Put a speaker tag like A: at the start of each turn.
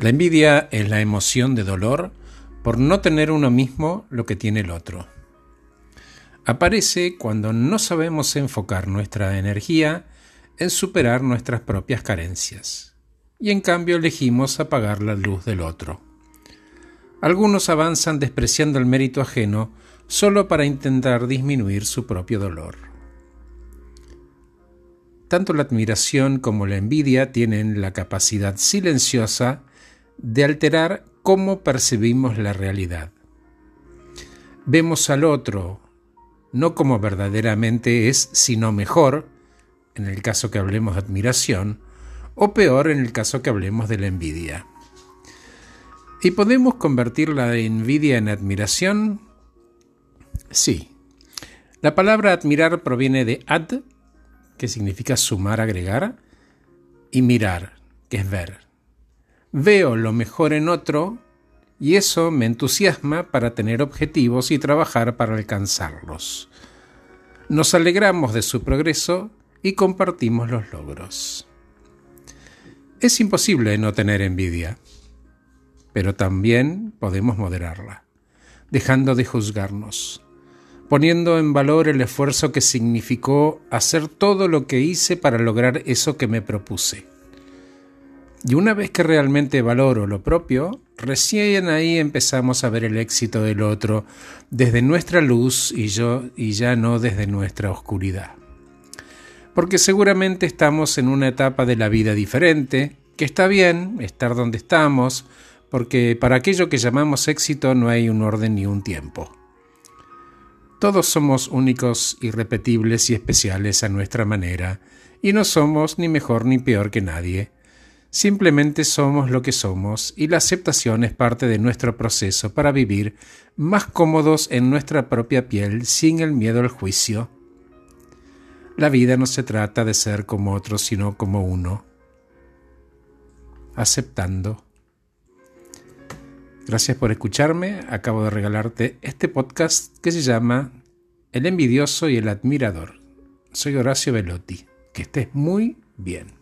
A: La envidia es la emoción de dolor por no tener uno mismo lo que tiene el otro. Aparece cuando no sabemos enfocar nuestra energía en superar nuestras propias carencias y en cambio elegimos apagar la luz del otro. Algunos avanzan despreciando el mérito ajeno solo para intentar disminuir su propio dolor. Tanto la admiración como la envidia tienen la capacidad silenciosa de alterar cómo percibimos la realidad. Vemos al otro no como verdaderamente es, sino mejor, en el caso que hablemos de admiración, o peor en el caso que hablemos de la envidia. ¿Y podemos convertir la envidia en admiración? Sí. La palabra admirar proviene de ad, que significa sumar, agregar, y mirar, que es ver veo lo mejor en otro y eso me entusiasma para tener objetivos y trabajar para alcanzarlos. Nos alegramos de su progreso y compartimos los logros. Es imposible no tener envidia, pero también podemos moderarla, dejando de juzgarnos, poniendo en valor el esfuerzo que significó hacer todo lo que hice para lograr eso que me propuse y una vez que realmente valoro lo propio, recién ahí empezamos a ver el éxito del otro desde nuestra luz y yo y ya no desde nuestra oscuridad. Porque seguramente estamos en una etapa de la vida diferente, que está bien estar donde estamos, porque para aquello que llamamos éxito no hay un orden ni un tiempo. Todos somos únicos, irrepetibles y especiales a nuestra manera, y no somos ni mejor ni peor que nadie Simplemente somos lo que somos y la aceptación es parte de nuestro proceso para vivir más cómodos en nuestra propia piel sin el miedo al juicio. La vida no se trata de ser como otros, sino como uno, aceptando. Gracias por escucharme. Acabo de regalarte este podcast que se llama El envidioso y el admirador. Soy Horacio Velotti. Que estés muy bien.